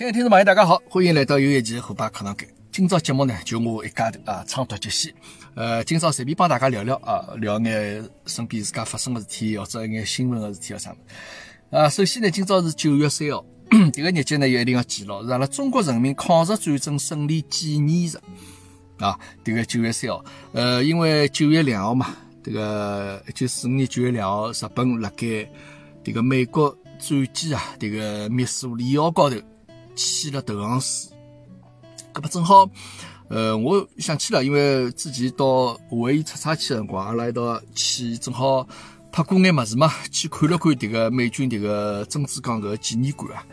亲爱的听众朋友，大家好，欢迎来到有一期虎爸课堂间。今朝节目呢，就我一家头啊，唱读接戏。呃，今朝随便帮大家聊聊啊，聊眼身边自家发生的事体，或者一眼新闻的事体啊啥么。啊，首先呢，今朝是九月三号，这个日节呢，也一定要记牢，是阿拉中国人民抗日战争胜利纪念日啊。这个九月三号，呃，因为九月两号嘛，这个一九四五年九月两号，日本辣盖这个美国战机啊，这个密苏里号高头起了投降书。搿么正好，呃，我想起了，因为之前到夏威夷出差去的辰光，阿拉一道去，正好拍过眼物事嘛，去看了看迭个美军迭个珍珠港搿个纪念馆啊，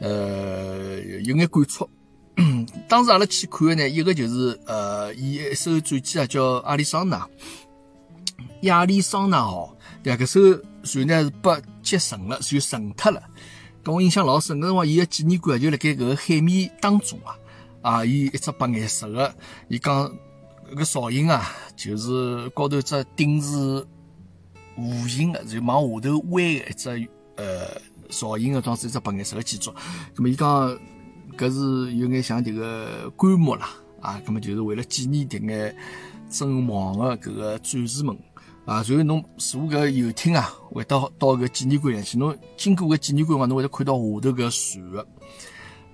呃，有眼感触。当时阿拉去看的呢，一个就是呃，伊一艘战机啊，叫阿里桑那，亚利桑那号，对搿艘船呢是被击沉了，就沉脱了。跟我印象老深，搿辰光伊个纪念馆就辣盖搿个海面当中啊。啊，伊一只白颜色个，伊讲搿个造型啊，就是高头只顶是弧形个，就往下头弯个一只呃造型个，装是一只白颜色个建筑。咁么伊讲搿是有眼像迭个棺木啦，啊，咁么就是为了纪念迭眼阵亡个搿个战士们啊。然后侬坐搿游艇啊，会到到搿纪念馆里去，侬经过搿纪念馆嘛，侬会得看到下头搿船个。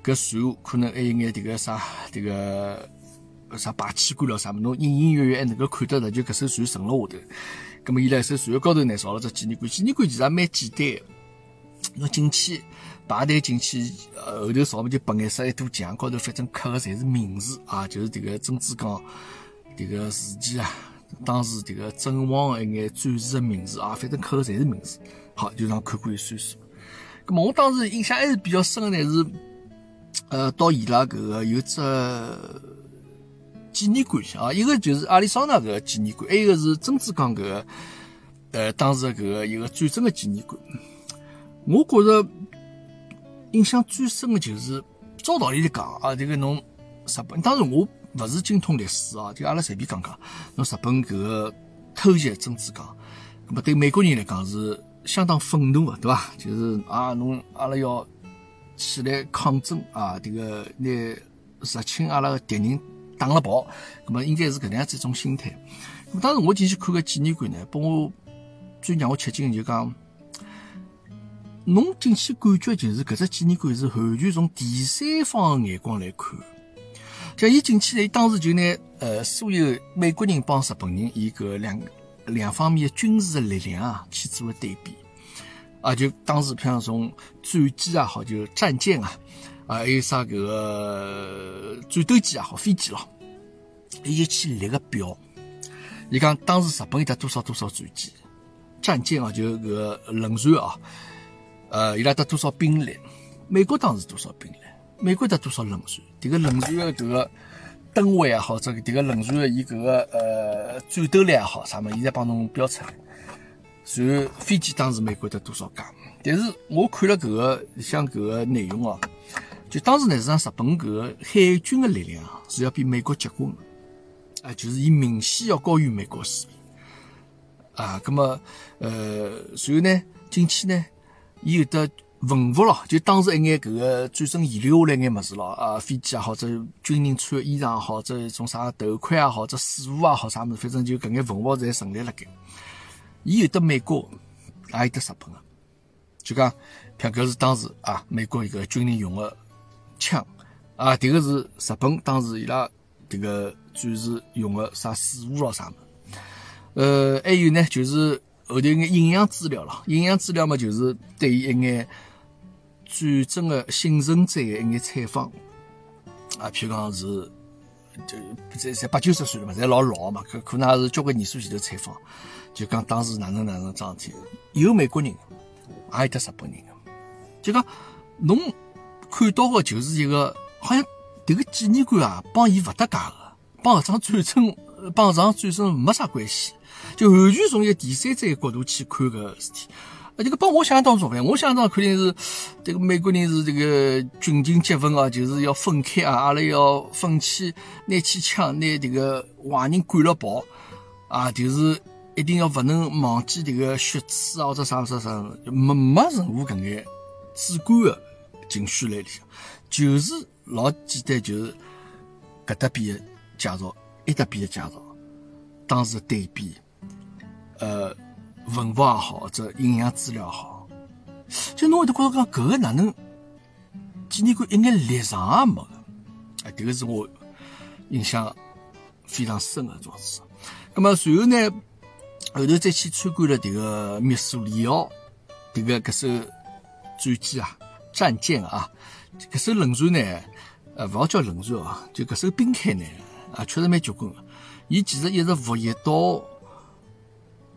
搿船可能还有眼迭个啥，迭个啥排气管了啥么，侬隐隐约约还能够看得着，就搿艘船沉了下头。葛末伊辣艘船高头呢，造了只纪念馆。纪念馆其实也蛮简单个，侬进去排队进去，后头造么就白颜色一堵墙，高头反正刻个侪是名字啊，就是迭个珍珠港迭个事件啊，当时迭个阵亡个一眼战士的名字啊，反正刻个侪是名字。好，就让看过一算数。葛末我当时印象还是比较深的呢，是。呃，到伊拉搿个有只纪念馆啊，一个就是阿里桑那搿个纪念馆，还有一个是珍珠港搿个呃当时搿个一个战争的纪念馆。我觉着印象最深的就是照道理来讲啊，这个侬日本，当时我勿是精通历史啊，就阿拉随便讲讲，侬日本搿个偷袭珍珠港，那么对美国人来讲是相当愤怒的，对伐？就是啊，侬阿拉要。起来抗争啊！这个拿入侵阿拉个敌人打了跑，那么应该是搿能样子一种心态。那么当时我进去看个纪念馆呢，拨我最让我吃惊个就讲，侬进去感觉就是搿只纪念馆是完全从第三方眼光来看。像伊进去呢，当时就拿呃所有美国人帮日本人伊搿两两方面的军事的力量啊去做个对比。啊，就当时，譬如从战机也好，就战舰啊，啊，还有啥搿个战斗机也好，飞机咯，伊就去列个表。伊讲当时日本有得多少多少战机、战舰啊，就搿个轮船啊，呃，伊拉得多少兵力？美国当时多少兵力？美国得多少轮船？迭个轮船的搿个吨位也好，这个迭个轮船的伊搿个呃战斗力也好，啥么，伊在帮侬标出来。然后飞机当时美国得多少架？但是我看了搿个像搿个内容哦，就当时呢，实际上日本搿个海军的力量是要比美国结棍的，啊，就是伊明显要高于美国水平啊。咁么，呃，然后呢，进去呢，伊有的文物咯，就当时一眼搿个战争遗留下来眼物事咯，啊，飞机也好，者军人穿的衣裳也好，者一种啥头盔也好，者水壶也好，啥物事，反正就搿眼文物侪陈列辣盖。伊有的美国，也有的日本个，就讲，譬搿是当时啊，美国一个军人用个枪，啊，迭个是日本当时伊拉迭个战士用个啥水壶咯啥么，呃，还有呢，就是后头眼营养资料咯，营养资料嘛，就是对于一眼战争的幸存者的一眼采访，啊，譬如讲是，就才才八九十岁了嘛，侪老老嘛，可可能也是交关年数前头采访。就讲当时哪能哪能桩事体，有美国人，也有得日本人。就讲侬看到个就是一个，好像迭个纪念馆啊，帮伊勿搭界个，帮搿场战争，帮搿场战争没啥关系，就完全从一个第三者角度去看搿事体。这个帮我想当中勿一样，我想当肯定是这个美国人是这个军情结分啊，就是要分开啊，阿拉要分起拿起枪，拿这个坏人赶了跑啊，就是。一定要勿能忘记迭个血耻啊，或者啥啥啥，没没任何搿眼主观的情绪来里向，就是老简单，就是搿搭边的介绍，埃搭边的介绍，当时对比，呃，文物也好，或者营养资料也好，就侬会得觉着讲搿个哪能纪念馆一眼立场也没个，哎，迭个是我印象非常深个桩事。咁么随后呢，后头再去参观了迭个密苏里奥迭个搿艘战舰啊，战舰啊，搿艘轮船呢，呃，勿好叫轮船哦，就搿艘冰开呢，啊，确实蛮结棍个。伊其实一直服役到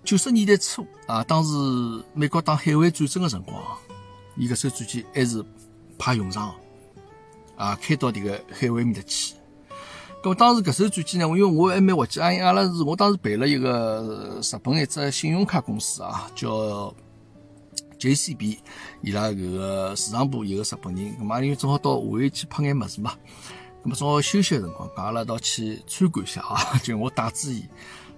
九十年代初啊，当时美国打海湾战争的辰光，伊搿艘战舰还是派用场啊，开到迭个海湾面搭去。咁当时搿艘战舰呢，因为我还蛮滑稽，阿阿拉是我当时陪了一个日本一只信用卡公司啊，叫 JCB，伊拉搿个市场部一个日本人，咁嘛因为正好到下海去拍眼物事嘛，咁么正好休息个辰光，讲阿拉到去参观一下啊，就我带住伊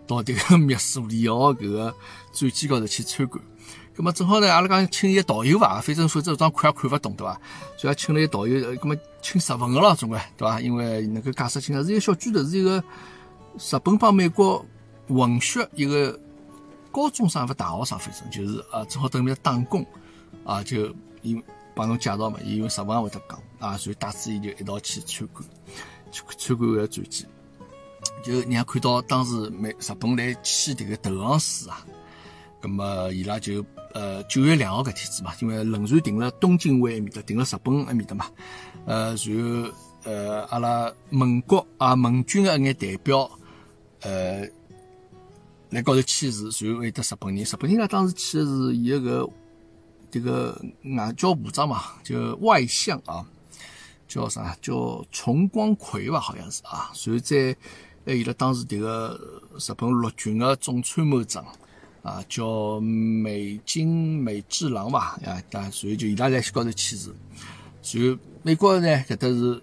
到迭个密苏里奥搿个战舰高头去参观。咁么正好呢，阿拉讲请一个导游伐，反正否则张看也看勿懂，对伐？所以请了一个导游，咁么请日文个咯，总归对伐？因为能够解释清楚，是一个小巨头，是一个日本帮美国混血一个高中生或大学生，反正就是啊，正好等面打工啊，就因帮侬介绍嘛，伊用日文也会得讲啊，所以带子伊就一道去参观，去参观个传记，就让看到当时美日本来起迭个投降书啊。咁么伊拉就呃九月两号搿天子嘛，因为轮船停了东京湾埃面搭，停了日本埃面搭嘛。呃，然后呃阿拉盟国啊盟军个一眼代表呃来高头签字，然后还得日本人，日本人呢当时签的是伊个迭个外交部长嘛，就外相啊，叫啥叫重光葵吧，好像是啊。然后再还有了当时迭个日本陆军个总参谋长。啊，叫美金美治郎吧，啊，但所以就伊拉在高头签字。随后美国呢，搿搭是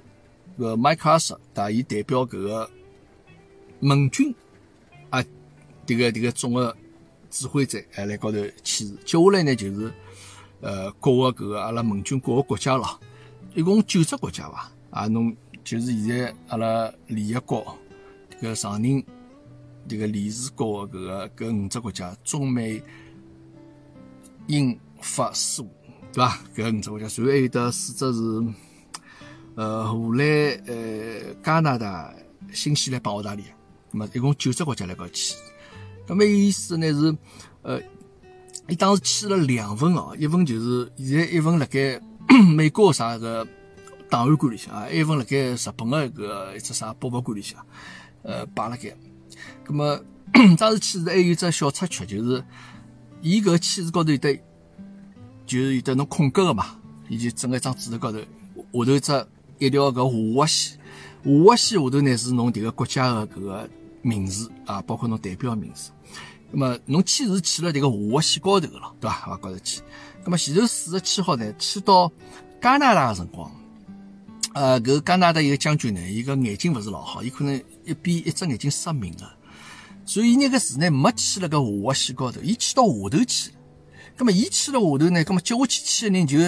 个麦克阿瑟，但伊代表搿个盟军啊，迭个迭个总个指挥者还来高头签字。接下来呢，就是呃各个搿个阿拉盟军各个国家咯，一共九只国家伐？啊，侬就是现在阿拉联合国迭个常任。这个理事国的搿个搿五只国家，中美英法苏，对伐？搿五只国家，随后还有得四只是，呃，荷兰、呃，加拿大、新西兰帮澳大利亚，那么一共九只国家来搞签。那么意思呢是，呃，伊当时签了两份哦，一份就是现在一份辣盖美国啥个档案馆里向啊，一份辣盖日本的搿一只啥博物馆里向，呃，摆辣盖。咁么，当时签字还有只小插曲，就是伊搿签字高头有得，就是有得侬空格个嘛，伊就整个一张纸头高头，下头一只一条搿下划线，下划线下头呢是侬迭个国家个搿个名字啊，包括侬代表名字。咁么侬签字签了迭个下划线高头个咯，对伐？啊，高头签。咁么前头四十七号呢，签到加拿大个辰光，呃，搿加拿大一个将军呢，伊个眼睛勿是老好，伊可能一边一只眼睛失明了。所以伊那个字呢没去了个下划线高头，伊去到下头去。咁么伊去了下头呢，咁么接下去去的人就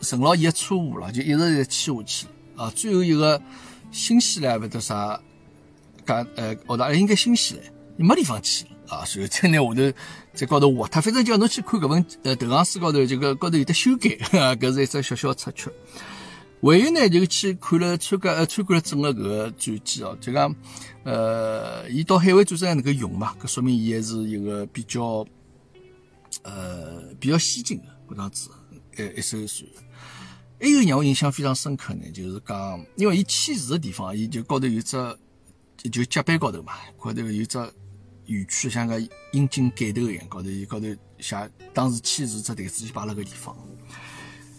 成了伊个错误了，就一直在签下去。啊，最后一个新西兰勿得啥，加呃澳大利亚应该新西兰，没地方去了啊，所以再拿下头在高头划脱，反正叫侬去看搿份呃投降书高头，就个高头有得修改，搿是一只小小插曲。还有呢，就去看了参加呃参观了整个搿个战记哦，就讲呃，伊到海外战争还能够用嘛，搿说明伊还是一个比较呃比较先进的搿样子一一艘船。还有让我印象非常深刻呢，就是讲，因为伊签字的地方，伊就高头有只就甲板高头嘛，高头有只圆圈，像个阴井盖头一样，高头伊高头写当时签字只台子就摆辣搿地方。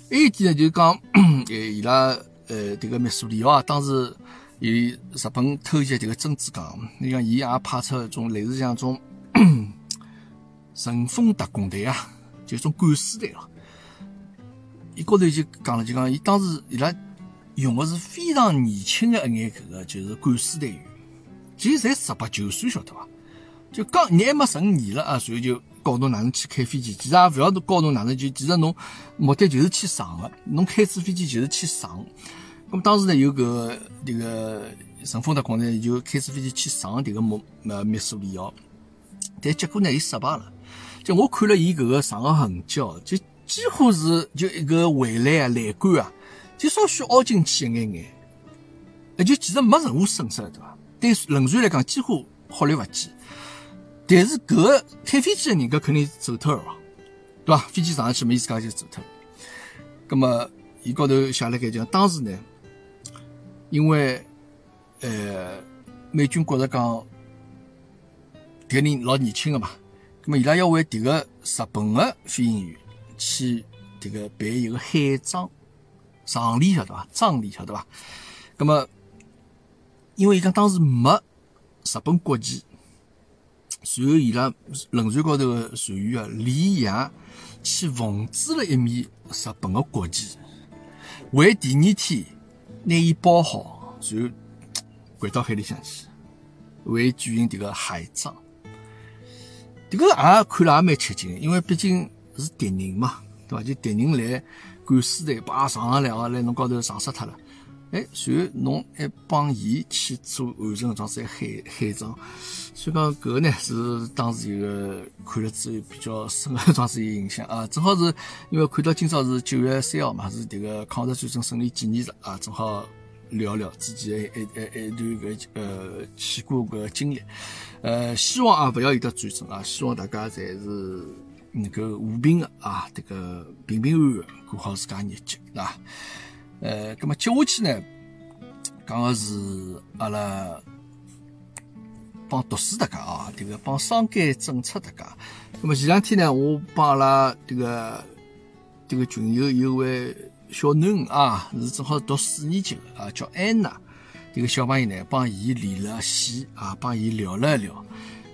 还有点呢，就是讲，呃，伊拉呃，这个密苏里奥啊，当时有日本偷袭这个珍珠港，你讲伊也派出一种类似像种 神风特工队啊，就种敢死队咯。伊高头就讲了，就讲伊当时伊拉用的是非常年轻的一眼搿个，就是敢死队员，其实才十八九岁，晓得伐？就刚你还没成年了啊，所以就教侬哪能去开飞机，其实也勿要教侬哪能就，其实侬目的就是去上个，侬开次飞机就是去上。咁么当时呢有个迭个陈峰的讲呢，就开次飞机去上迭个墨呃密苏里奥，但结果呢伊失败了。就我看了伊搿个上个痕迹哦，就几乎是就一个围栏啊栏杆啊，就稍许凹进去一眼眼，那就其实没任何损失了，对伐？对轮船来讲几乎毫厘勿及。但是搿个开飞机的人搿肯定走脱了，对伐？飞机上去，伊自家就走脱了。葛么，伊高头写了个讲，当时呢，因为呃，美军觉着讲，迭个人老年轻个嘛，葛么伊拉要为迭个日本个飞行员去迭个办一个海葬葬礼，晓得伐？葬礼晓得伐？葛么，因为伊讲当时没日本国籍。随后，伊拉轮船高头个船员啊，连夜去缝制了一面日本个国旗，为第二天拿伊包好，然后掼到海里向去，为举行迭个海葬。迭个也看了也蛮吃惊，因为毕竟是敌人嘛，对伐？就敌人来赶尸队，把上上两个来侬高头撞死脱了。哎，随后侬还帮伊去做完成搿桩子海海葬，所以讲搿个呢是当时一个看了之后比较深个桩子一个印象啊。正好是因为看到今朝是九月三号嘛，是迭个抗日战争胜利纪念日啊，正好聊聊自己一一一一段搿呃去过搿经历。呃，希望啊勿要有得战争啊，希望大家侪是能够和平个啊，迭个平平安安过好自家日脚，对伐？呃，咁么接下去呢，讲个是阿拉帮读书大家啊，这个帮双减政策大家。咁么前两天呢，我帮阿拉这个这个群友有位小囡啊，是正好读四年级的啊，叫安娜。这个小朋友呢，帮伊连了线啊，帮伊聊了一聊，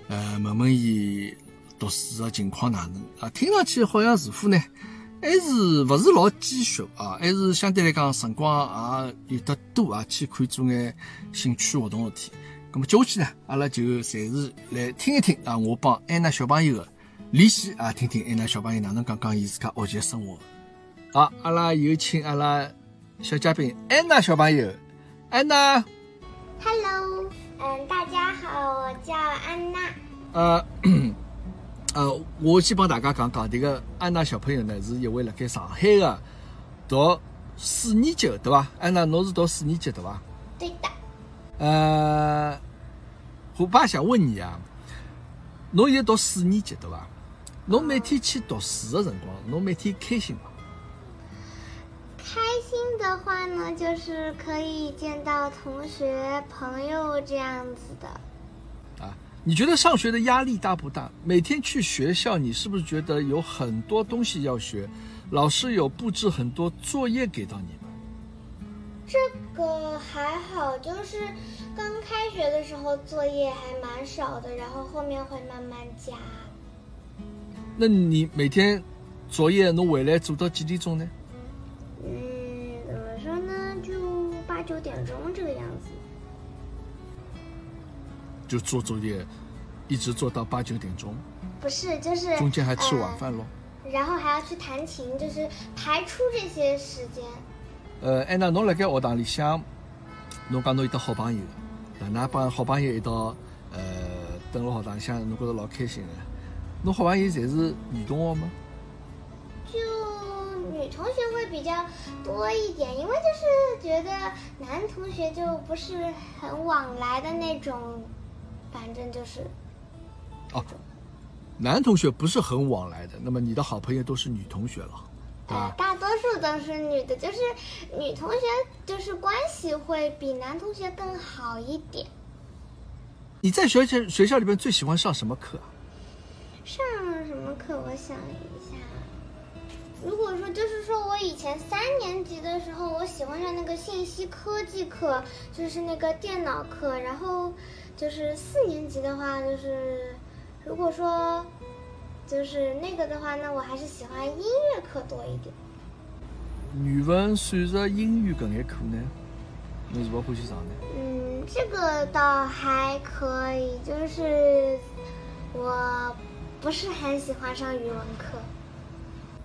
呃，问问伊读书的情况哪能啊？听上去好像似乎呢。还是勿是老积蓄啊？还是相对来讲辰光也有得多啊，去可以做眼兴趣活动事体。咁么接下去呢，阿拉就暂时来听一听啊，我帮安娜小朋友的联系啊，听听安娜小朋友哪能讲讲伊自家学习生活。好，阿拉有请阿拉小嘉宾安娜小朋友，安娜。Hello，嗯，大家好，我叫安娜。呃。呃，我先帮大家讲讲，这个安娜小朋友呢，是一位辣盖上海的读四年级的，对伐？安娜，侬是读四年级对伐？对的。呃，我爸想问你啊，侬现在读四年级对伐？侬每天去读书的辰光，侬每天开心吗？开心的话呢，就是可以见到同学朋友这样子的。你觉得上学的压力大不大？每天去学校，你是不是觉得有很多东西要学？老师有布置很多作业给到你吗？这个还好，就是刚开学的时候作业还蛮少的，然后后面会慢慢加。那你每天作业能回来做到几点钟呢？嗯，怎么说呢？就八九点钟这个样子。就做作业，一直做到八九点钟。不是，就是中间还吃晚饭喽。然后还要去弹琴，就是排出这些时间。呃，安娜，侬辣盖学堂里向，侬讲侬有得好朋友，哪能帮好朋友一道，呃，蹲辣学堂里向，侬觉着老开心的。侬好朋友侪是女同学吗？就女同学会比较多一点，因为就是觉得男同学就不是很往来的那种。反正就是，哦，男同学不是很往来的，那么你的好朋友都是女同学了，对？大多数都是女的，就是女同学就是关系会比男同学更好一点。你在学校学校里面最喜欢上什么课？上什么课？我想一下。如果说就是说我以前三年级的时候，我喜欢上那个信息科技课，就是那个电脑课，然后。就是四年级的话，就是如果说就是那个的话，那我还是喜欢音乐课多一点。语文、数学、英语搿眼课呢，你是不欢喜上呢？嗯，这个倒还可以，就是我不是很喜欢上语文课。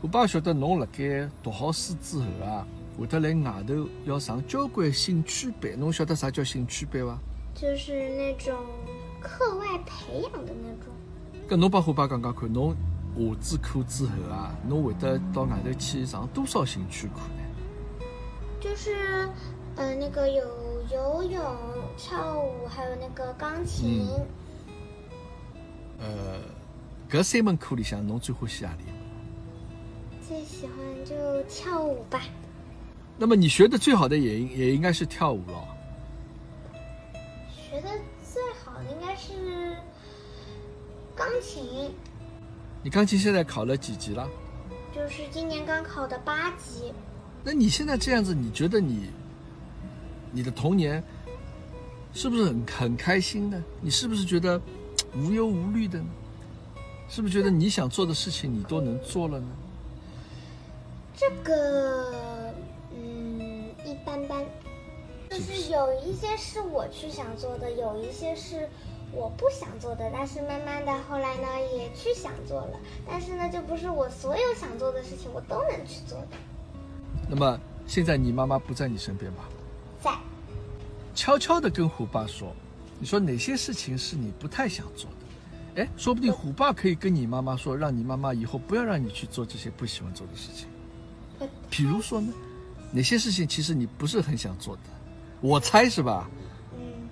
我爸晓得侬辣盖读好书之后啊，会得来外头要上交关兴趣班。侬晓得啥叫兴趣班伐？就是那种课外培养的那种。搿侬帮伙伴讲讲看，侬下子课之后啊，侬会得到外头去上多少兴趣课呢？就是，呃，那个有游泳、跳舞，还有那个钢琴。呃，搿三门课里向，侬最欢喜何里？最喜欢就跳舞吧。那么你学的最好的也应也应该是跳舞咯。该是钢琴，你钢琴现在考了几级了？就是今年刚考的八级。那你现在这样子，你觉得你你的童年是不是很很开心呢？你是不是觉得无忧无虑的呢？是不是觉得你想做的事情你都能做了呢？这个，嗯，一般般。就是有一些是我去想做的，有一些是我不想做的。但是慢慢的后来呢，也去想做了。但是呢，就不是我所有想做的事情我都能去做的。那么现在你妈妈不在你身边吧？在。悄悄的跟虎爸说，你说哪些事情是你不太想做的？哎，说不定虎爸可以跟你妈妈说，让你妈妈以后不要让你去做这些不喜欢做的事情。比如说呢，哪些事情其实你不是很想做的？我猜是吧？嗯。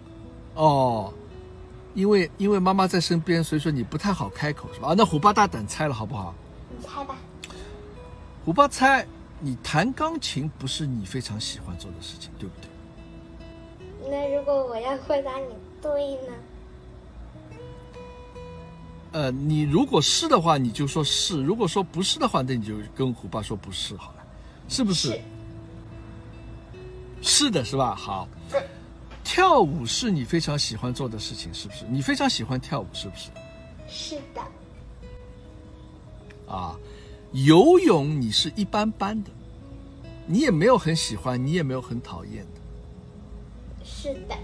哦，因为因为妈妈在身边，所以说你不太好开口是吧？啊，那虎爸大胆猜了好不好？你猜吧。虎爸猜，你弹钢琴不是你非常喜欢做的事情，对不对？那如果我要回答你对呢？呃，你如果是的话，你就说是；如果说不是的话，那你就跟虎爸说不是好了，是不是？是。是的，是吧？好。对。跳舞是你非常喜欢做的事情，是不是？你非常喜欢跳舞，是不是？是的。啊，游泳你是一般般的，你也没有很喜欢，你也没有很讨厌的。是的。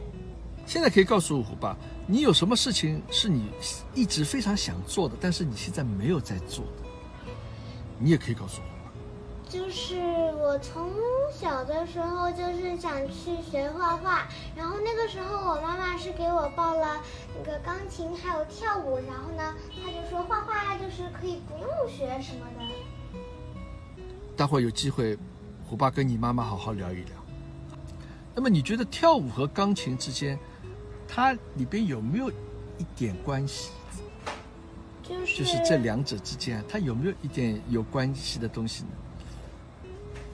现在可以告诉虎吧，你有什么事情是你一直非常想做的，但是你现在没有在做的？你也可以告诉我。就是我从小的时候就是想去学画画，然后那个时候我妈妈是给我报了那个钢琴还有跳舞，然后呢，她就说画画就是可以不用学什么的。待会有机会，虎爸跟你妈妈好好聊一聊。那么你觉得跳舞和钢琴之间，它里边有没有一点关系？就是就是这两者之间，它有没有一点有关系的东西呢？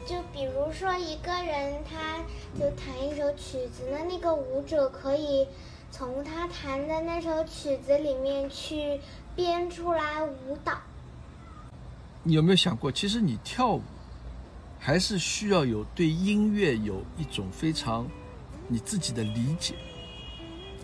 就比如说一个人，他就弹一首曲子，那那个舞者可以从他弹的那首曲子里面去编出来舞蹈。你有没有想过，其实你跳舞还是需要有对音乐有一种非常你自己的理解，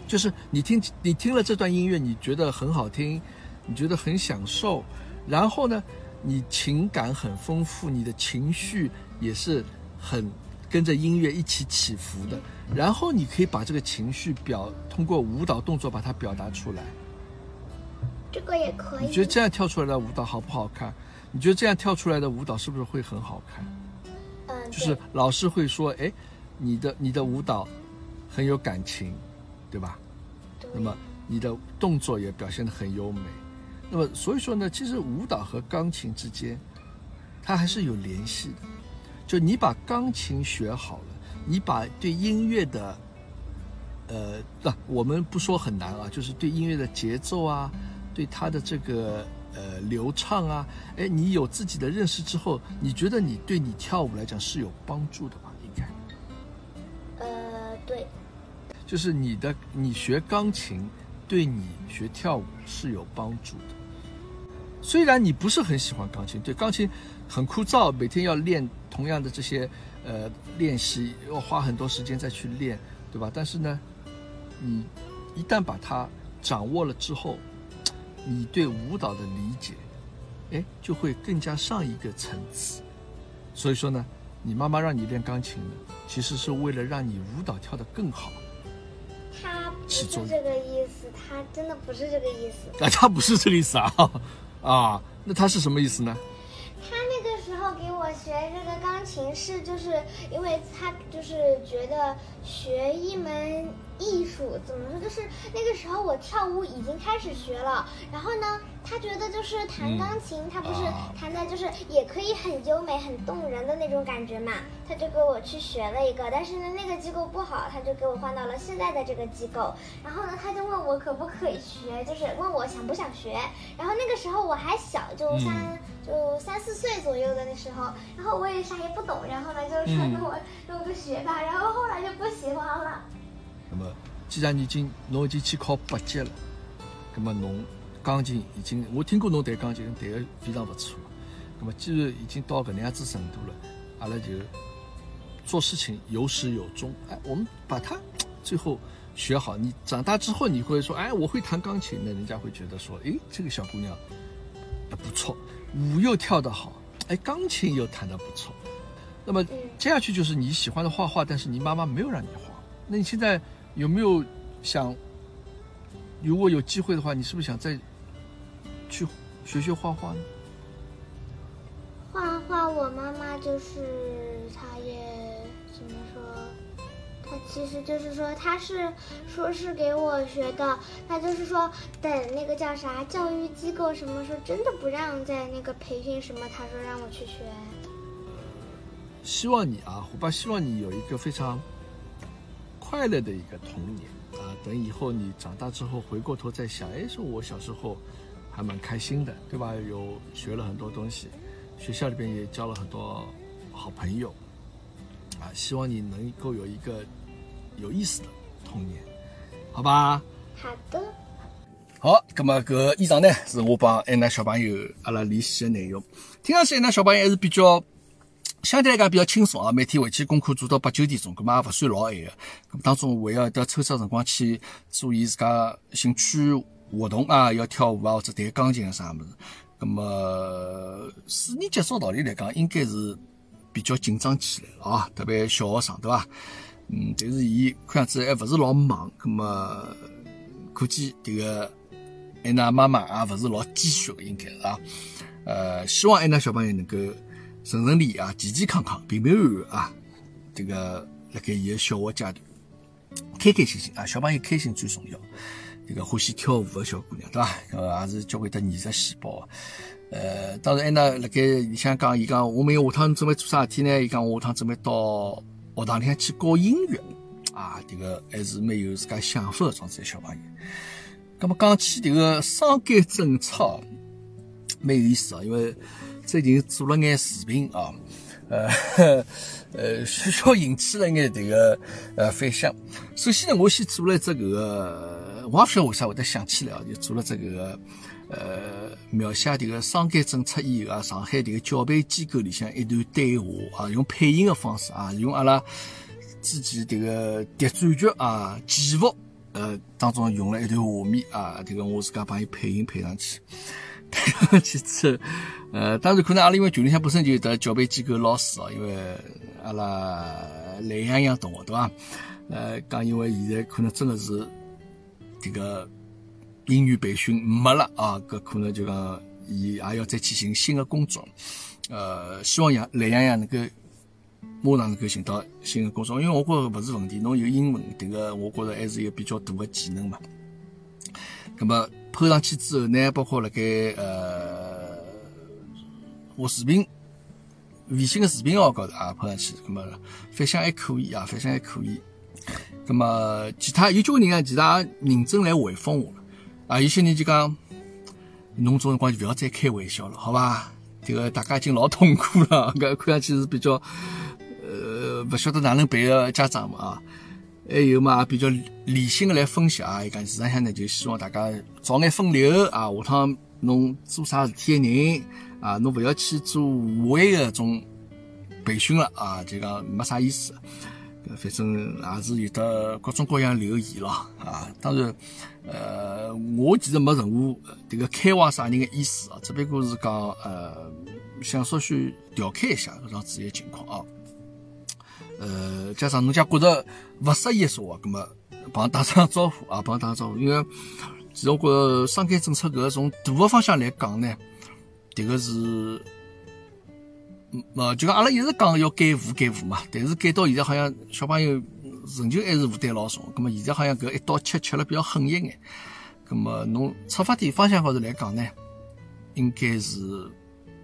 就是你听你听了这段音乐，你觉得很好听，你觉得很享受，然后呢，你情感很丰富，你的情绪。也是很跟着音乐一起起伏的，然后你可以把这个情绪表通过舞蹈动作把它表达出来。这个也可以。你觉得这样跳出来的舞蹈好不好看？你觉得这样跳出来的舞蹈是不是会很好看？嗯，就是老师会说，哎，你的你的舞蹈很有感情，对吧？对。那么你的动作也表现得很优美。那么所以说呢，其实舞蹈和钢琴之间，它还是有联系的。就你把钢琴学好了，你把对音乐的，呃，那我们不说很难啊，就是对音乐的节奏啊，对它的这个呃流畅啊，哎，你有自己的认识之后，你觉得你对你跳舞来讲是有帮助的吧？应该。呃，对。就是你的，你学钢琴对你学跳舞是有帮助的。虽然你不是很喜欢钢琴，对钢琴很枯燥，每天要练同样的这些呃练习，要花很多时间再去练，对吧？但是呢，你一旦把它掌握了之后，你对舞蹈的理解，哎，就会更加上一个层次。所以说呢，你妈妈让你练钢琴呢，其实是为了让你舞蹈跳得更好。他不是。这个意思，他真的不是这个意思。啊，他不是这个意思啊，啊，那他是什么意思呢？他那个时候给我学这个钢琴是，就是因为他就是觉得学一门艺术怎么说，就是那个时候我跳舞已经开始学了，然后呢，他觉得就是弹钢琴，他不是啊。弹的就是也可以很优美、很动人的那种感觉嘛，他就给我去学了一个，但是呢，那个机构不好，他就给我换到了现在的这个机构，然后呢，他就问我可不可以学，就是问我想不想学，然后那个时候我还小，就三、就三四岁左右的那时候，然后我也啥也不懂，然后呢就说嗯。跟我跟我就学吧，然后后来就不喜欢了。那么，既然你已经侬已经去考八级了，那么侬钢琴已经，我听过侬弹钢琴弹得非常不错。那么既然已经到搿能样子程度了，阿拉就做事情有始有终。哎，我们把它最后学好。你长大之后，你会说，哎，我会弹钢琴，那人家会觉得说，哎，这个小姑娘啊不错，舞又跳得好，哎，钢琴又弹得不错。那么接下去就是你喜欢的画画，但是你妈妈没有让你画。那你现在有没有想，如果有机会的话，你是不是想再去学学画画呢？画画，我妈妈就是她也怎么说？她其实就是说，她是说是给我学的，她就是说等那个叫啥教育机构什么时候真的不让在那个培训什么，她说让我去学。希望你啊，虎爸希望你有一个非常快乐的一个童年啊。等以后你长大之后回过头再想，哎，说我小时候还蛮开心的，对吧？有学了很多东西，学校里边也交了很多好朋友啊。希望你能够有一个有意思的童年，好吧？好的，好，那么搿以上呢是我帮安娜小朋友阿拉联系的内容。听上去安娜小朋友还是比较相对来讲比较轻松啊，每天回去功课做到八九点钟，咁么也勿算老晚个。咁当中还要得抽出辰光去做伊自家兴趣活动啊，要跳舞啊或者弹钢琴啊啥物事。咁么四年级照道理来讲，应该是比较紧张起来了啊，特别小学生对伐？嗯，但是伊看样子还勿是老忙，咁么可见迭个安娜妈妈也勿是老积蓄的，应该是啊。呃，希望安娜小朋友能够顺顺利利啊，健健康康、平平安安啊。这个辣盖伊个小学阶段，开开心心啊，小朋友开心最重要。这个欢喜跳舞的小姑娘，对伐？呃，也是交关得艺术细胞。呃，当然，安娜辣盖里向讲，伊讲我明下趟准备做啥事体呢？伊讲我下趟准备到学堂里向去教音乐啊，这个还是蛮有自家想法的种子小朋友。那么讲起这个双减政策，蛮有意思啊，因为最近做了眼视频啊，呃 呃，许许引起了眼这个呃反响。首先呢，我先做了一只搿个，我也不晓得为啥会得想起来啊，就做了只搿个呃描写迭个双减政策以后啊，上海迭个教培机构里向一段对话啊，用配音的方式啊，用阿拉之前迭个谍战剧啊祈福。呃，当中用了一段画面啊，这个我自家帮伊配音配上去，去之后，呃，当然可能阿拉因为群里向本身就有得教培机构老师哦，因为阿拉懒洋洋同学对伐？呃，讲因为现在可能真的是这个英语培训没了啊，搿可能就讲伊也要再去寻新的工作，呃，希望杨懒洋洋能够。马上能够寻到新的工作，因为我觉着勿是问题，侬有英文，迭个我觉着还是一个比较大的技能嘛。那么抛上去之后呢，包括辣盖呃我视频微信的视频号高头啊抛上去，那么反响还可以啊，反响还可以。那么其他有交关人啊，其他认真来回复我了啊，有些人就讲，侬种辰光就不要再开玩笑了，好伐？这个大家已经老痛苦了，搿看上去是比较。呃，勿晓得哪能办的家长嘛啊，还有嘛比较理性的来分析啊，伊讲市场上呢就希望大家早眼分流啊，下趟侬做啥事体的人啊，侬勿要去做无谓的种培训了啊，就讲没啥意思。反正也是有的各种各样留言咯啊，当然，呃，我其实没任何这个开挖啥人的意思啊，只不过是讲呃，想稍许调侃一下搿样子一个情况啊。呃，加上侬家觉着勿适宜说话，葛么帮打声招呼啊，帮打招呼。因为其实我觉着双减政策搿个从大个方向来讲呢，迭个是，呃，就讲阿拉一直讲要减负减负嘛，但是减到现在好像小朋友仍旧还是负担老重。葛么现在好像搿一刀切切了比较狠一眼。葛么侬出发点方向高头来讲呢，应该是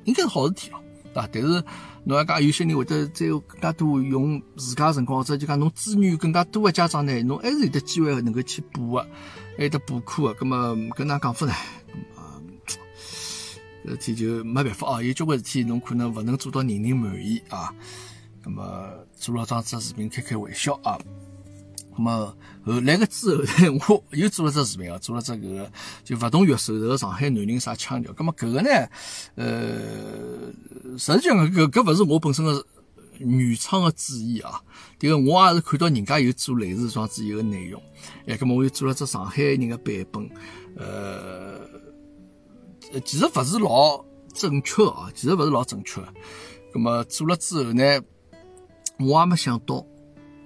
应该是好事体咯，对伐？但是侬要讲有些人会得再有更加多用自家辰光，或者就讲侬资源更加多的家长呢，侬还是有的机会能够去补的，还有得补课个。葛么跟哪讲法呢？啊，事体就没办法啊。有交关事体侬可能勿能做到人人满意啊。葛么做了桩子视频开开玩笑啊。那么后来个之后呢，我又做了只视频啊，做了只搿个就勿同月受的上海男人啥腔调。那么搿个呢，呃，实际上搿搿勿是我本身的原创的主意啊。迭个我也是看到人家有做类似双子一个内容，哎，那么我又做了只上海人的版本，呃，其实勿是老正确啊，其实勿是老正确。那么做了之后呢，我也没想到。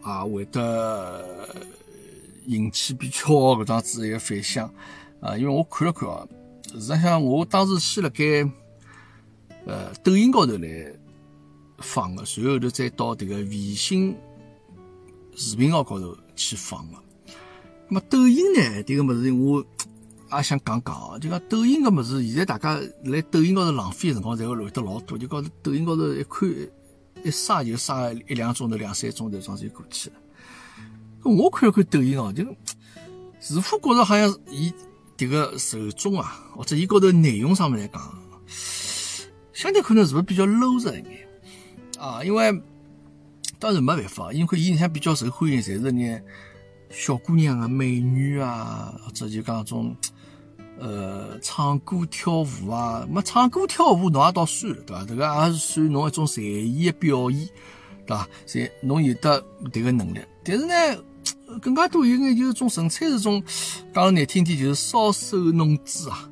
啊，会得引起比较搿桩子一个反响啊，因为我看了看啊，实际上我当时先辣盖呃抖音高头来放个，随后头再到迭个微信视频号高头去放个。那么抖音呢，迭个物事我也想讲讲啊，就讲抖音个物事，现在大家来抖音高头浪费辰光，侪会来得老多，就讲抖音高头一看。一刷就刷一两钟头、两三钟头，桩子就过去了。我看了看抖音哦，就似乎觉着好像伊迭个受众啊，或者伊高头内容上面来讲，相对可能是不是比较 low 一眼啊？因为当然没办法，因为伊里向比较受欢迎，侪是眼小姑娘啊、美女啊，或者就讲种。呃，唱歌跳舞啊，没唱歌跳舞侬也倒算了，对伐？这个也是算侬一种才艺的表现，对伐？才侬有得迭个能力。但是呢，更加多有眼就是种纯粹是种讲难听点，就是搔首弄姿啊。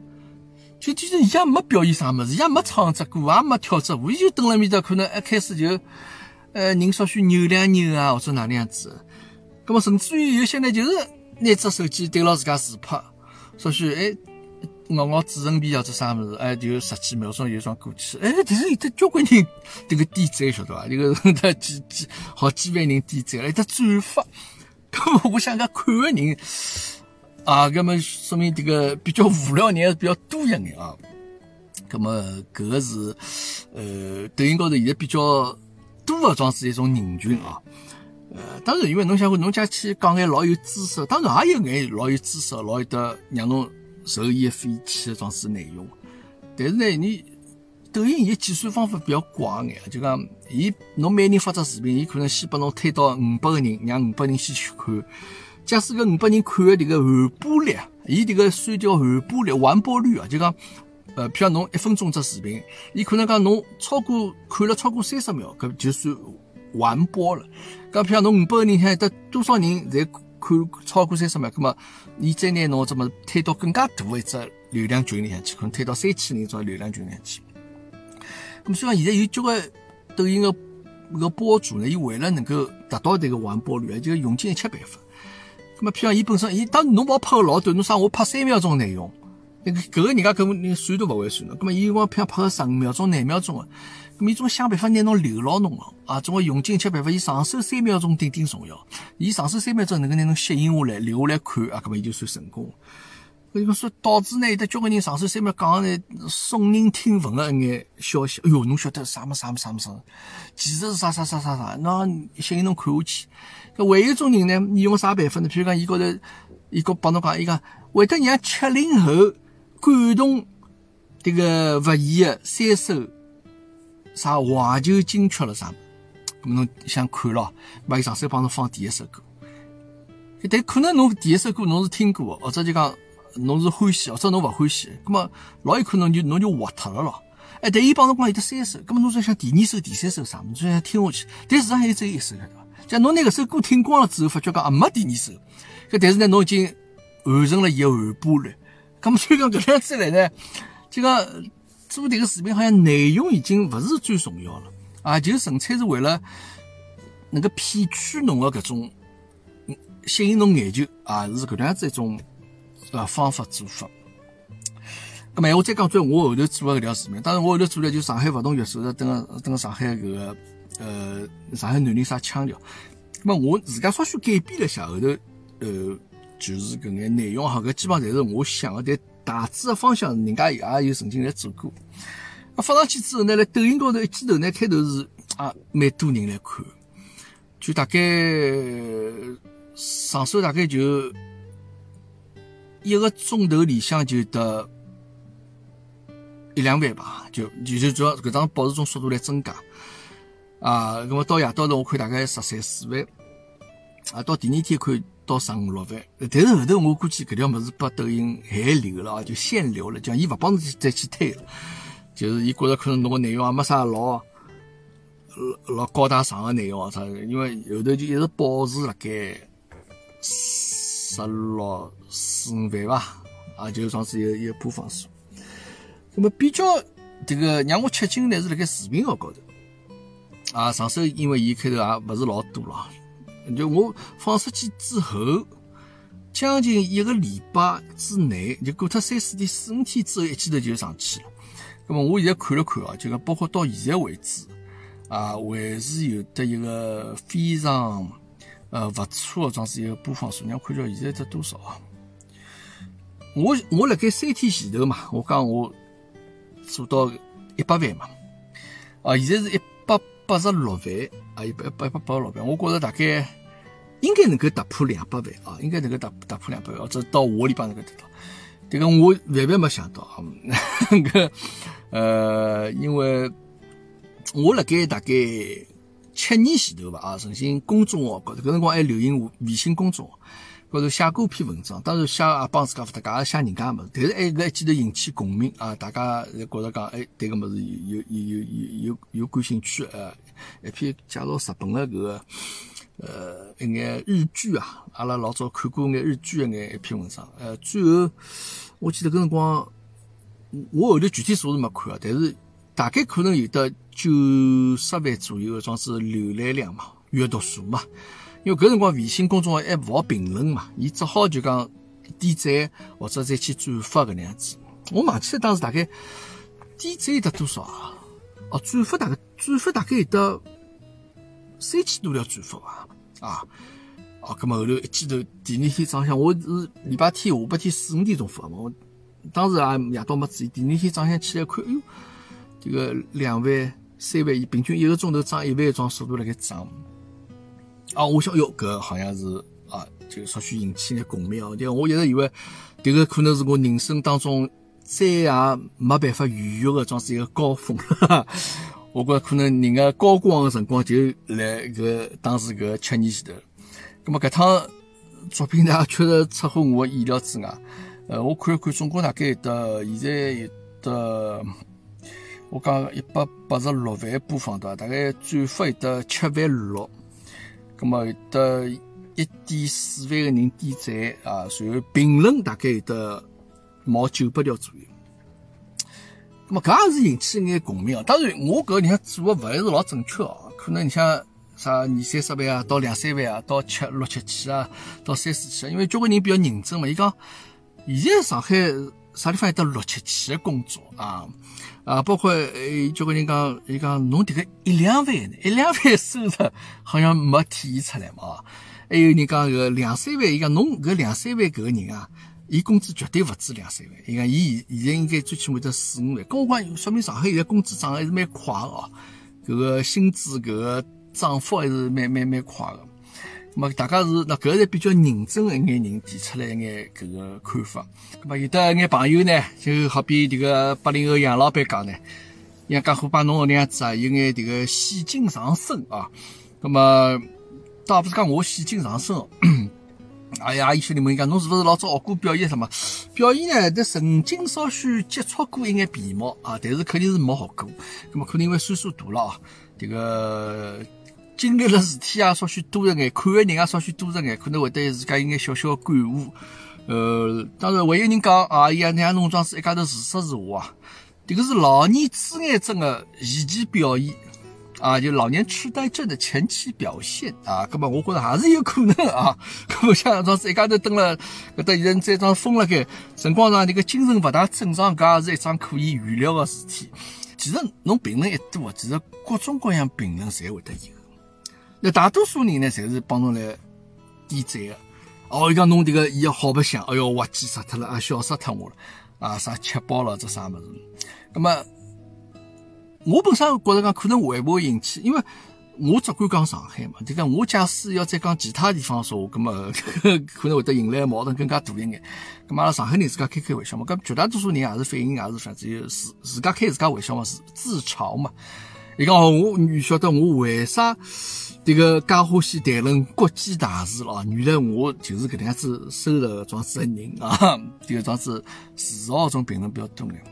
就其实伊也没表现啥么子，也没唱只歌，也没跳只舞，伊就蹲辣面搭，可能一开始就呃人稍许扭两扭啊，或者哪能样子。那么甚至于有些呢，就是拿只手机对牢自家自拍，稍许哎。咬咬嘴唇皮啊，做啥么子，哎，就十几秒钟就算过去。哎，但是有的交关人这个点赞晓得伐？这个他几几好几万人点赞，还得转发。那么我想讲看的人啊，那么说明这个比较无聊人还是比较多一眼啊。那么搿个是呃抖音高头现在比较多的装是一种人群啊。呃，当然因为侬想侬家去讲眼老有知识，当然也有眼老有知识，老有得让侬。受益匪浅的种子内容，但是呢，你抖音伊计算方法比较怪眼，就讲伊侬每人发只视频，伊可能先把侬推到五百个人，让五百人先去看。假使搿五百人看的迭个完播率，伊迭个算叫完播率、完播率啊，就讲呃，譬如侬一分钟只视频，伊可能讲侬超过看了超过三十秒，搿就算完播了。搿譬如侬五百个人，还得多少人在？看超过三十秒，葛末你再拿侬怎么推到更加大的一只流量群里向去？可能推到三千人只流量群里向去。那么虽然现在有交关抖音个个博主呢，伊为了能够达到这个完播率，就用尽一切办法。那么譬如讲伊本身，伊当侬把拍个老短，侬啥我拍三秒钟内容，搿个人家根本算都勿会算的。那么伊光譬如拍个十五秒钟、廿秒钟的。咁伊总想办法拿侬留牢侬了啊！总归用尽一切办法，伊上手三秒钟顶顶重要。伊上手三秒钟能够拿侬吸引下来，留下来看啊，咁么伊就算成功。咁说导致呢，有得交关人上手三秒讲呢耸人听闻的一眼消息。哎哟，侬晓得啥么啥么啥么啥？其实是啥啥啥啥啥，那吸引侬看下去。搿还有一种人呢，你用啥办法呢？譬如讲，伊高头，伊个帮侬讲，伊讲会得让七零后感动迭个勿易的三首。啥怀旧金曲了啥？咁侬想看咯？把伊上手帮侬放第一首歌。但可能侬第一首歌侬是听过，或者就讲侬是欢喜，或者侬勿欢喜，咁么老有可能就侬就活脱了咯。哎，但伊帮侬讲有得三首，咁么侬再想第二首、第三首啥？侬就想听下去。但实际上还有只有一首，对伐？像侬拿搿首歌听光了之后，发觉讲啊没第二首。搿但是呢，侬已经完成了伊个完播率。咁么所以讲搿样子来呢，就讲。做这个视频好像内容已经不是最重要了啊，就纯粹是为了能够骗取侬个搿种吸引侬眼球啊，是搿能样子一种呃方法做法。咁么，我再讲转我后头做个搿条视频，当然我后头做了就上海勿同约束，是等个等个上海搿个呃上海南宁啥腔调。咁么我自家稍许改变了一下后头，呃，就是搿眼内容哈，搿基本上侪是我想个，但大致个方向人家也有曾经来做过。啊，发上去之后呢，辣抖音高头一记头呢，开头是啊，蛮多人来看，就大概上手大概就一个钟头里向就得一两万吧，就就就主要搿张保持种速度来增加啊。那么到夜到头我看大概十三四万啊，到第二天看到十五六万。但是后头我估计搿条物事被抖音限流了啊，就限流了，讲伊勿帮侬再去推了。就是伊觉着可能侬个内容也没啥老老高大上个内容啥，因为后头就一直保持辣盖十六四五万吧，啊，就算是一个一个播放数。那么比较这个让我吃惊呢是辣盖视频号高头，啊，上手因为伊开头也勿是老多了，就我放出去之后，将近一个礼拜之内，就过脱三四天四五天之后，一记头就上去了。那么我现在看了看啊，就讲包括到现在为止啊，还是有的一个非常呃勿错的，装是一个播放数量，看叫现在得多少啊？我我辣盖三天前头嘛，我讲我做到一百万嘛，啊，现在是一百八十六万啊，一百一百八十六万，我觉着大概应该能够突破两百万啊，应该能够突突破两百万，或者到下个礼拜能够得到。这个我万万没想到啊！个呃，因为我辣盖大概七年前头吧啊，曾经公众号高头，搿辰光还流行微信公众号高头写过一篇文章，当然写也帮自家搭家写人家物事，但是还搿一记头引起共鸣啊！大家侪觉着讲，哎，对搿物事有有有有有有感兴趣呃，一篇介绍日本的搿个。呃，一眼日剧啊，阿拉老早看过眼日剧一眼一篇文章。呃，最后我记得搿辰光，我后头具体数字没看啊，但是大概可能有的九十万左右，算是浏览量嘛，阅读数嘛。因为搿辰光微信公众号还勿好评论嘛，伊只好就讲点赞或者再去转发搿能样子。我忘记了当时大概点赞有得多少啊？哦，转发大概转发大概有得。三千多条转发啊啊！哦，咁么后头一记头，第二天早上我是礼拜天下半天四五点钟发嘛，我当时也夜到没注意，第二天早上起来看，哎哟，这个两万、三万，平均一个钟头涨一万桩速度辣盖涨。啊，我想哟，搿好像是啊，就稍许引起眼共鸣哦。就我一直以为，迭个可能是我人生当中再也没办法逾越的，装是一个高峰。我觉可能人家高光的辰光就来搿当时搿七年前头，葛么搿趟作品呢确实出乎我的意料之外。呃，我看了看，总共大概有得现在有得，我讲一百八十六万播放的，大概转发有得七万六，葛么有得一点四万个人点赞啊，然后评论大概有得毛九百条左右。咁么搿也是引起一眼共鸣啊！当然，我搿你看做的勿是老正确哦。可能你像啥二三十万啊，到两三万啊，到七六七千啊，到三四千啊。因为交关人比较认真嘛，伊讲现在上海啥地方有得六七千的工作啊啊，包括呃交关人讲，伊讲侬迭个一两万呢，一两万收入好像没体现出来嘛。还有人讲搿两三万，伊讲侬搿两三万搿个人啊。伊工资绝对勿止两三万，伊讲伊现在应该最起码得四五万。跟我讲，说明上海现在工资涨还是蛮快的哦，搿个薪资搿个涨幅还是蛮蛮蛮快的。么大家是那搿是比较认真的一眼人提出来一眼搿个看法。那么有的眼朋友呢，就好比迭个八零后杨老板讲呢，杨家伙把侬搿能样子啊，有眼迭个戏精上身啊。那么倒不是讲我戏精上身。哎呀，伊兄弟们讲，侬是勿是老早学过表演什么？表演呢？但曾经稍许接触过一眼皮毛啊，但是肯定是没学过。那么可能因为岁数大了啊，这个经历了事体啊，稍许多一眼，看的人也稍许多一眼，可能会对自家有眼小小的感悟。呃，当然还有人讲啊，伊那样弄装是一家头自说自话啊，这个是老年痴呆症的前期表现啊，就老年痴呆症的前期表现啊，那么我觉着还是有可能啊。那么像当时一家头蹲了搿搭现在这张封了盖，辰光上这个精神勿大正常，搿也是一桩可以预料的事体。其实侬评论一多，其实各种各样评论侪会得有。那大多数人呢，侪是帮侬来点赞的。哦，伊讲侬迭个伊好白相，哎哟，滑稽死脱了啊，笑死脱我了啊，啥吃饱了这啥物事。那么。我本身觉着讲可能会不会引起，因为我只管讲上海嘛，就讲我假使要再讲其他地方说话，咁么 可能会得引来矛盾更加大一眼。咁阿拉上海人自家开开玩笑嘛，搿绝大多数人也是反应也是反正有自自家开自家玩笑嘛，是自嘲嘛。伊讲我你晓得我为啥这个介欢喜谈论国际大事咯？原来我就是搿能样子收的桩子的人啊，就桩子自豪种评论比较多眼。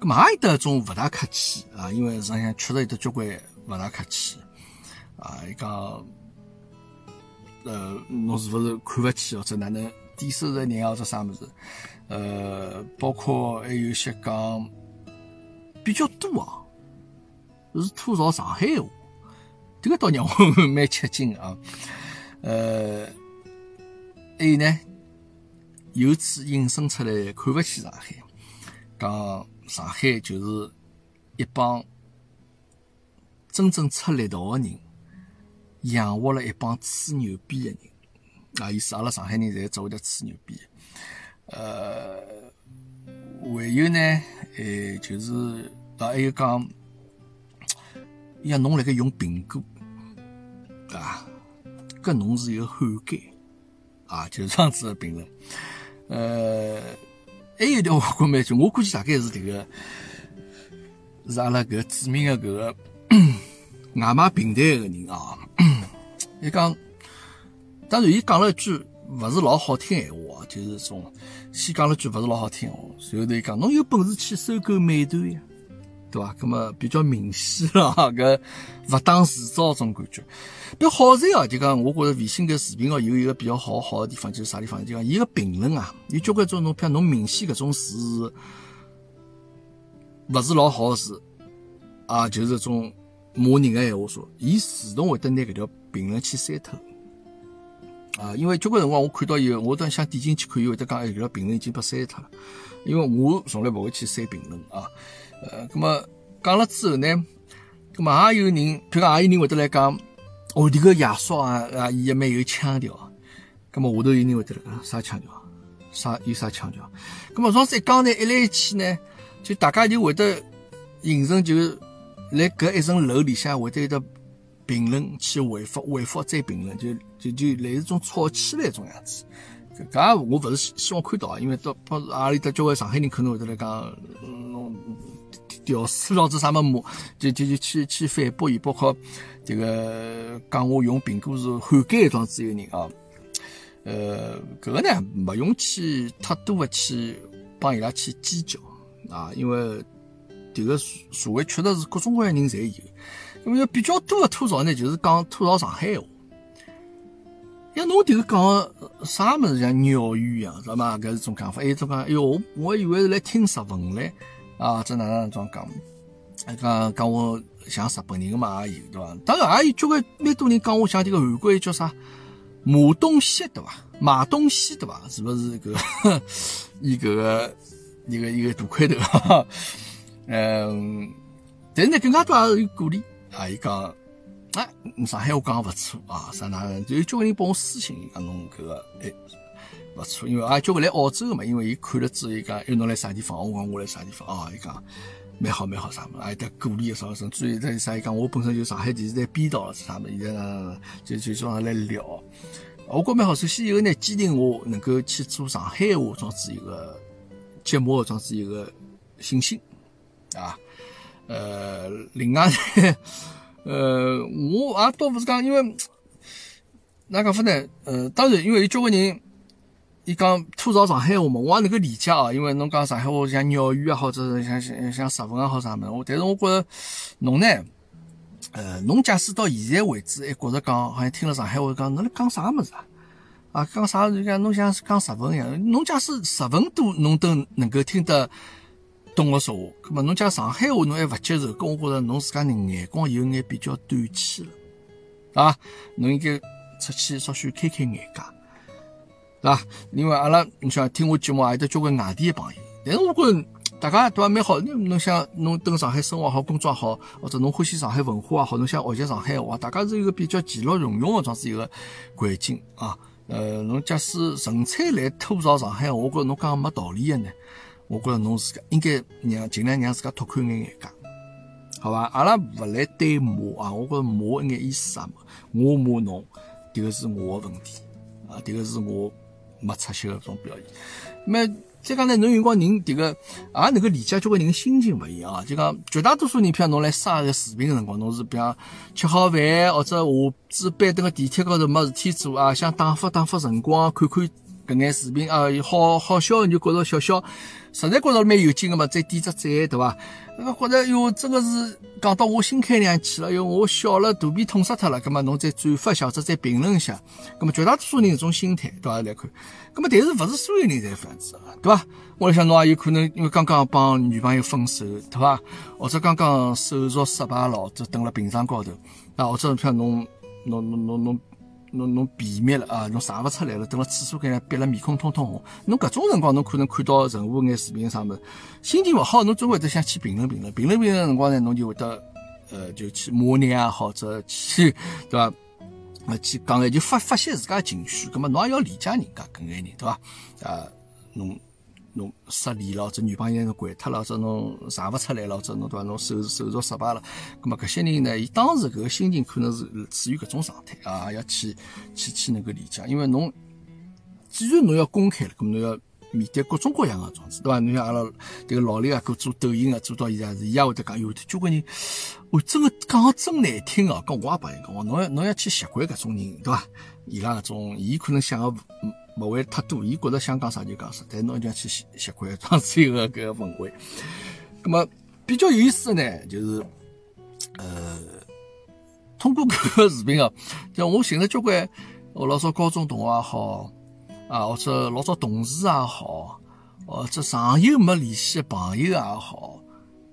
嘛有得种勿大客气啊，因为实际上确实有得交关勿大客气啊。伊讲，呃，侬是勿是看勿起或者哪能低收入人或者啥物事？呃，包括还有些讲比较多啊，是吐槽上海话，这个倒让我蛮吃惊啊。呃，还有呢，由此引申出来看勿起上海，讲。上海就是一帮真正出力道的人，养活了一帮吹牛逼的人。啊，意思阿拉上海人侪只会得吹牛逼。呃，还有呢，诶，就是啊，还有讲，像侬辣盖用苹果啊，搿侬是一个汉奸啊，就是这样子的评论。呃。还有条我估蛮句，我估计大概是这个，是阿拉搿著名的搿个外卖平台个人啊。伊讲，当然伊讲了一句勿是老好听闲话，就是种先讲了句勿是老好听话，随后头伊讲侬有本事去收购美团呀。对伐？那么比较明显了，搿勿当自招种感觉。比较好在啊，就讲我觉着微信搿视频哦，有一个比较好好的地方，就是啥地方？就讲伊个评论啊，有交关种侬，譬如侬明显搿种字勿是老好个字啊，就是种骂人个闲话说，伊自动会得拿搿条评论去删脱啊。因为交关辰光我看到以后，我都想点进去看，伊会得讲哎，搿条评论已经被删脱了。因为我从来勿会去删评论啊。呃，咁么讲了之后呢，咁么也有人，譬如讲也有人会得来讲，哦，这个亚叔啊啊，伊也蛮有腔调。咁么下头有人会得来讲啥腔调？啥有啥腔调？咁么上次一讲呢，一来一去呢，就大家就会得形成就来搿一层楼里向会得有得评论去回复，回复再评论，就就就类似种吵起来种样子。搿我勿是希望看到啊，因为到到阿里搭交关上海人可能会得来讲，嗯。屌丝老子啥么么，就就就去去反驳伊，包括这个讲我用苹果是汉奸一桩子一个人啊，呃，搿个呢勿用去太多的去帮伊拉去计较啊，因为迭个社会确实是各种各样人侪有，因为比较多的吐槽呢，就是讲吐槽上海话。像侬迭个讲啥么子像鸟语一样，是吧？搿是种讲法，还有种讲，哎哟，我以为是来听日文嘞。啊，这哪能装讲？讲讲我像日本人嘛也有对伐？当然也有交关蛮多人讲我像这个韩国叫啥马东锡对伐？马东锡对伐？是不是个一个 一个一个大块头？嗯，但是呢，更加多也是有鼓励啊！伊讲啊，上海话讲勿错啊，啥哪能？就交关人帮我私信，讲侬搿个哎。勿错，因为啊，交关来澳洲个嘛，因为伊看了之后，伊讲，哎，侬来啥地方？我讲我来啥地方啊？伊讲蛮好蛮好啥么？还得鼓励啥么？甚至于在啥？伊讲我本身就上海电视台编导是啥么？现在就就叫他来聊。我觉蛮好。首先一个呢，坚定我能够去做上海话装子一个节目装子一个信心啊。呃，另外呢，呃，我也倒不是讲，因为哪讲法呢？呃，当然，因为有交关人。伊讲吐槽上海话嘛，我也能够理解啊，因为侬讲上海话像鸟语啊，或者像像像日文啊，好啥么？我但是我觉着侬呢，呃，侬假使到现在为止还觉着讲，好像听了上海话讲，侬来讲啥么子啊？啊，讲啥就讲侬像讲日文一样，侬假使日文都侬都能够听得懂我说话。葛么侬讲上海话侬还勿接受，搿我觉着侬自家人眼光有眼比较短浅了，啊，侬应该出去稍许开开眼界，对伐？因为阿拉你想听我节目也有得交关外地的朋友，但是我觉着 大家对伐蛮好。侬侬想侬蹲上海生活好，工作好，或者侬欢喜上海文化也好，侬想学习上海话，大家是一个比较其乐融融的这样子一个环境啊。呃，侬假使纯粹来吐槽上海，我觉着侬讲没道理的呢。我觉着侬自家应该让尽量让自家拓宽眼眼界，好伐？阿拉勿来对骂啊，我觉着骂一眼意思啥嘛？我骂侬，迭个是我的问题啊，迭个是我没出息的种表现。那再讲呢，侬有辰光人迭个也能够理解交关人心情勿一样啊。就讲绝大多数人，譬如侬来刷个视频个辰光，侬是比方吃好饭或者下子班等个地铁高头没事体做啊，想打发打发辰光，看看搿眼视频啊，好好笑，你就觉着笑笑。实在觉着蛮有劲个嘛，再点只赞，对伐？那觉着哟，真个是讲到我心坎里去了，哟，我笑了，肚皮痛死脱了。葛么侬再转发一下，或者再评论一下。葛么绝大多数人这种心态，对伐？来看。葛么但是勿是所有人侪这样子，对伐？我来想侬也有可能因为刚刚帮女朋友分手，对伐？或者刚刚手术失败了，或者蹲辣病床高头，啊，或者像侬侬侬侬侬。侬侬便秘了啊，侬上勿出来了，蹲辣厕所间憋了面孔通通红。侬搿种辰光，侬可能看到任何眼视频啥物事，心情勿好，侬总会得想去评论评论。评论评论辰光呢，侬就会得呃，就去骂人啊，或者去对伐？啊，去讲哎就发发泄自家情绪。葛末侬也要理解人家搿眼人，对伐？啊，侬。侬失恋了，或者女朋友侬掼脱了，或者侬查勿出来了，或者侬对伐？侬手手术失败了，咁么搿些人呢？伊当时搿个心情可能是处于搿种状态啊，要去去去能够理解，因为侬既然侬要公开了，咁侬要面对各种各样的状子，对伐？侬像阿拉迭个老李啊，搿做抖音啊，做到现在是伊也会得讲，有的交关人，我真个讲真难听哦，搿我也帮伊讲，侬要侬要去习惯搿种人，对伐？伊拉搿种，伊可能想个。勿会太多，伊觉着想讲啥就讲啥，但侬一定要去习习惯当时一个搿个氛围。那么比较有意思的呢，就是呃，通过搿个视频啊，像我寻了交关我老早高中同学也好啊，或者老早同事也好，或者长久没联系的朋友也好，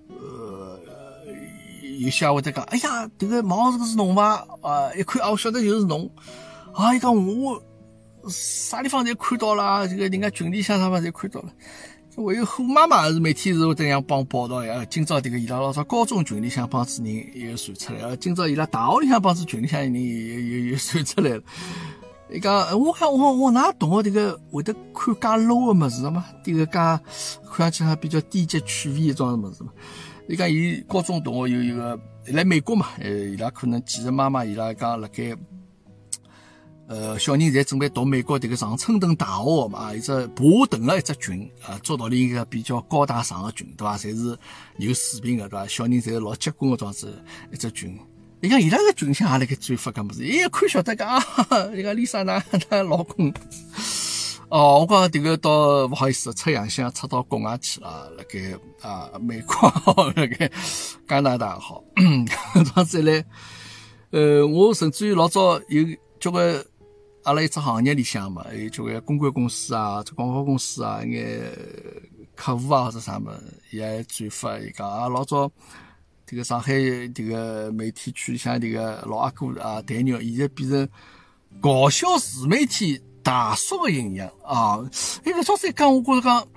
呃，有些会得讲，哎呀，迭个毛这个是侬伐？啊，一看啊，我晓得就是侬。啊，伊讲我。啥地方侪看到了，这个人家群里向啥么侪看到了。还有虎妈妈是每天是会这样帮报道呀。今朝这个伊拉老早高中群里向帮子人又传出来了，今朝伊拉大学里向帮子群里向人又又又传出来了。伊讲我看我我哪同学这个会得看介 low 的么子嘛？这个介看上去还比较低级趣味一种么子嘛？伊讲伊高中同学有一个来美国嘛？呃，伊拉可能几个妈妈伊拉讲辣盖。呃，小人侪准备读美国迭个常春藤大学嘛，一只爬藤的一只群啊，做道理一个比较高大上的群，对伐？侪是有水平的，对伐？小人侪老结棍的样子一只群。你看伊拉个群像也辣盖转发搿么子，一看晓得讲啊，伊 讲丽莎娜她老公哦，我讲迭个到勿好意思，出洋相出到国外去了，辣盖啊美国好，辣盖加拿大好，这样子来，呃，我甚至于老早有交关。阿拉一只行业里向嘛，有交关公关公司啊，这广告公司啊，眼客户啊或者啥么，也转发伊讲啊，老早这个上海这个媒体区里向这个老阿哥啊，谈牛，现在变成搞笑自媒体大叔的形象啊！哎，搿子一讲，我觉着讲，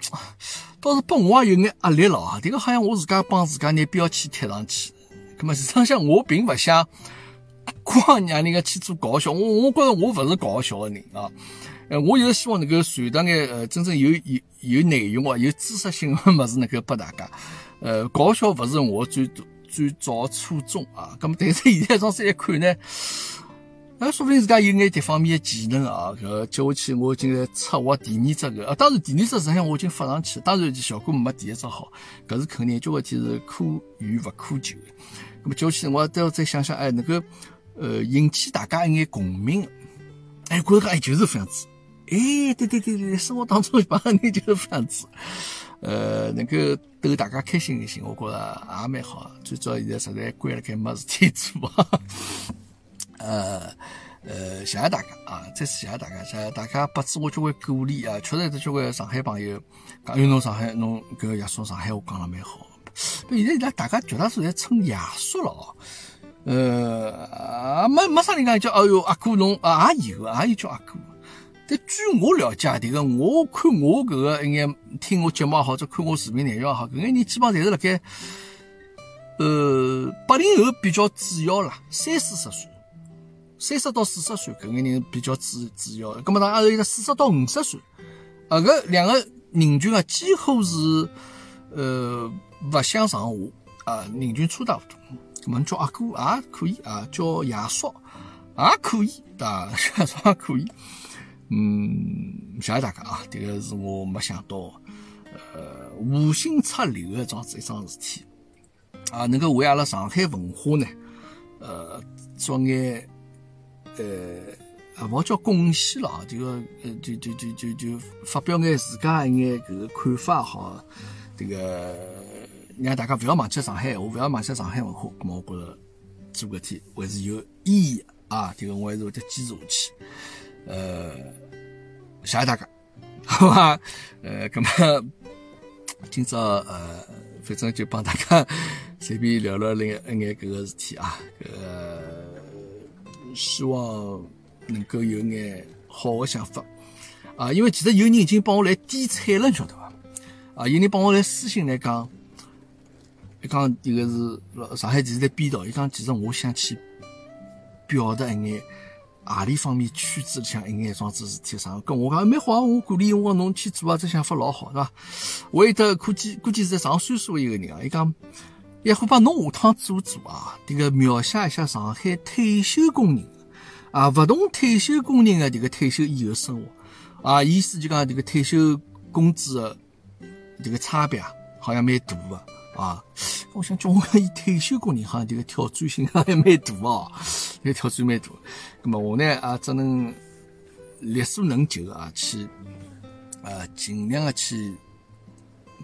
倒是拨我也有眼压力了啊！这个好像我自家帮自家拿标签贴上去，葛么实际上我并勿想。光让人家去做搞笑，我我觉着我勿是搞笑的人啊，呃，我就是希望能够传达眼呃真正有有有内容啊、有知识性的么子能够拨大家，呃，搞笑勿是我最最早初衷啊。咁么，但是现在从这一看呢，那说不定自家有眼这方面的技能啊。搿接下去我已经在策划第二只个，啊，当然第二只实际上我已经发上去，当然效果没第一只好，搿是肯定，交关天是可遇不可求的。咁么接下去我都要再想想，哎，能够。呃，引起大家一眼共鸣，哎，觉着哎就是这样子，哎，对对对对，生活当中一帮人就是这样子，呃，能够逗大家开心一些，我觉着也蛮好。最主要现在实在关了，该没事体做，呃，呃，谢谢大家啊！再次谢谢大家，谢谢大家给予我交关鼓励啊！确实有交关上海朋友讲，有侬上海侬搿个爷叔上海话讲了蛮好。现在伊拉大家绝大多数在称爷叔了哦。呃，没没啥人讲叫，哎哟，阿哥侬啊也有，也有叫阿哥。但据我了解，迭个我看我搿个一眼听我节目也好，或者看我视频内容也好，搿眼人基本上侪是辣盖，呃，八零后比较主要啦，三四十岁，三十到四十岁搿眼人比较主主要。葛末当然还有个四十到五十岁，啊，搿两个人群啊，几乎是呃勿相上下啊，人群差大勿多。葛末叫阿哥也可以啊，叫爷叔也可以啊，爷叔也可以。嗯，谢谢大家啊！这个是我没想到，呃，无心插柳的这样子一桩事体啊，能够为阿拉上海文化呢，呃，做眼呃，啊，勿叫贡献了啊，这个呃，就就就就就发表眼自家一眼搿个看法好，这个让大家勿要忘记上海话，勿要忘记上海文化，咁么我觉着做搿天还是有意义啊！这个我还是会得坚持下去。呃，谢谢大家，好吧？呃，那么今朝呃，反正就帮大家随便聊聊另一眼搿个事体啊，搿呃，希望能够有眼好的想法啊，因为其实有人已经帮我来点菜了，晓得伐？啊，有人帮我来私信来讲，伊讲一个是上海电视台编导，伊讲其实我想去表达一眼。何里方面圈子里向一眼桩子事体上，跟我讲蛮好啊！我鼓励我侬去做啊，这想法老好，是吧？我有得估计估计是在上岁数一个人啊，伊讲，也会帮侬下趟做做啊，这个描写一下上海退休工人啊，勿同退休工人的这个退休以后生活啊，意思就讲这个退休工资的这个差别啊好像蛮大的。啊，我想叫我伊退休工人好像这个挑战性还蛮大哦，这个挑战蛮大。那么我呢啊，只能力所能及啊，去呃尽量的去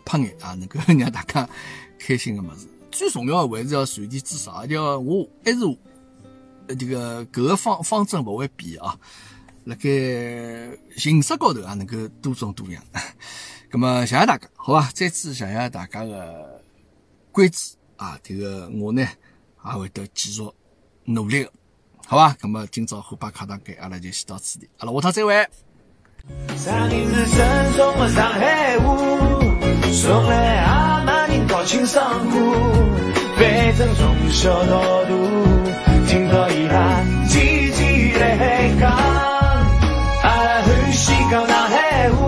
拍眼啊，能够让大家开心的么子。最重要的还是要传递知识，而且我还是这个搿个方方针勿会变啊。辣盖形式高头啊，能够多种多样。那么谢谢大家，好吧？再次谢谢大家的。关注啊，这个我呢也会得继续努力，好吧？那么今朝虎爸课堂给阿拉就先到此地，阿拉下趟再会。上海正宗的上海话，送来阿妈人高清爽歌，反正从小到大听到伊拉叽叽来讲，阿拉欢喜讲上海话，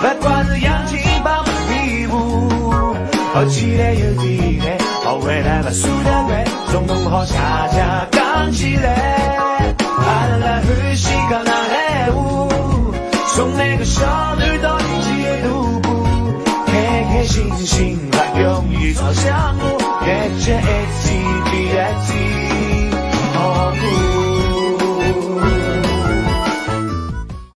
不管好期待有机会，好未来把输的乖，总能好下家扛起来。阿拉欢喜讲那黑话，从那个小路到人间的路步，开开心心把勇于朝向我，越接越近，越接越，好过。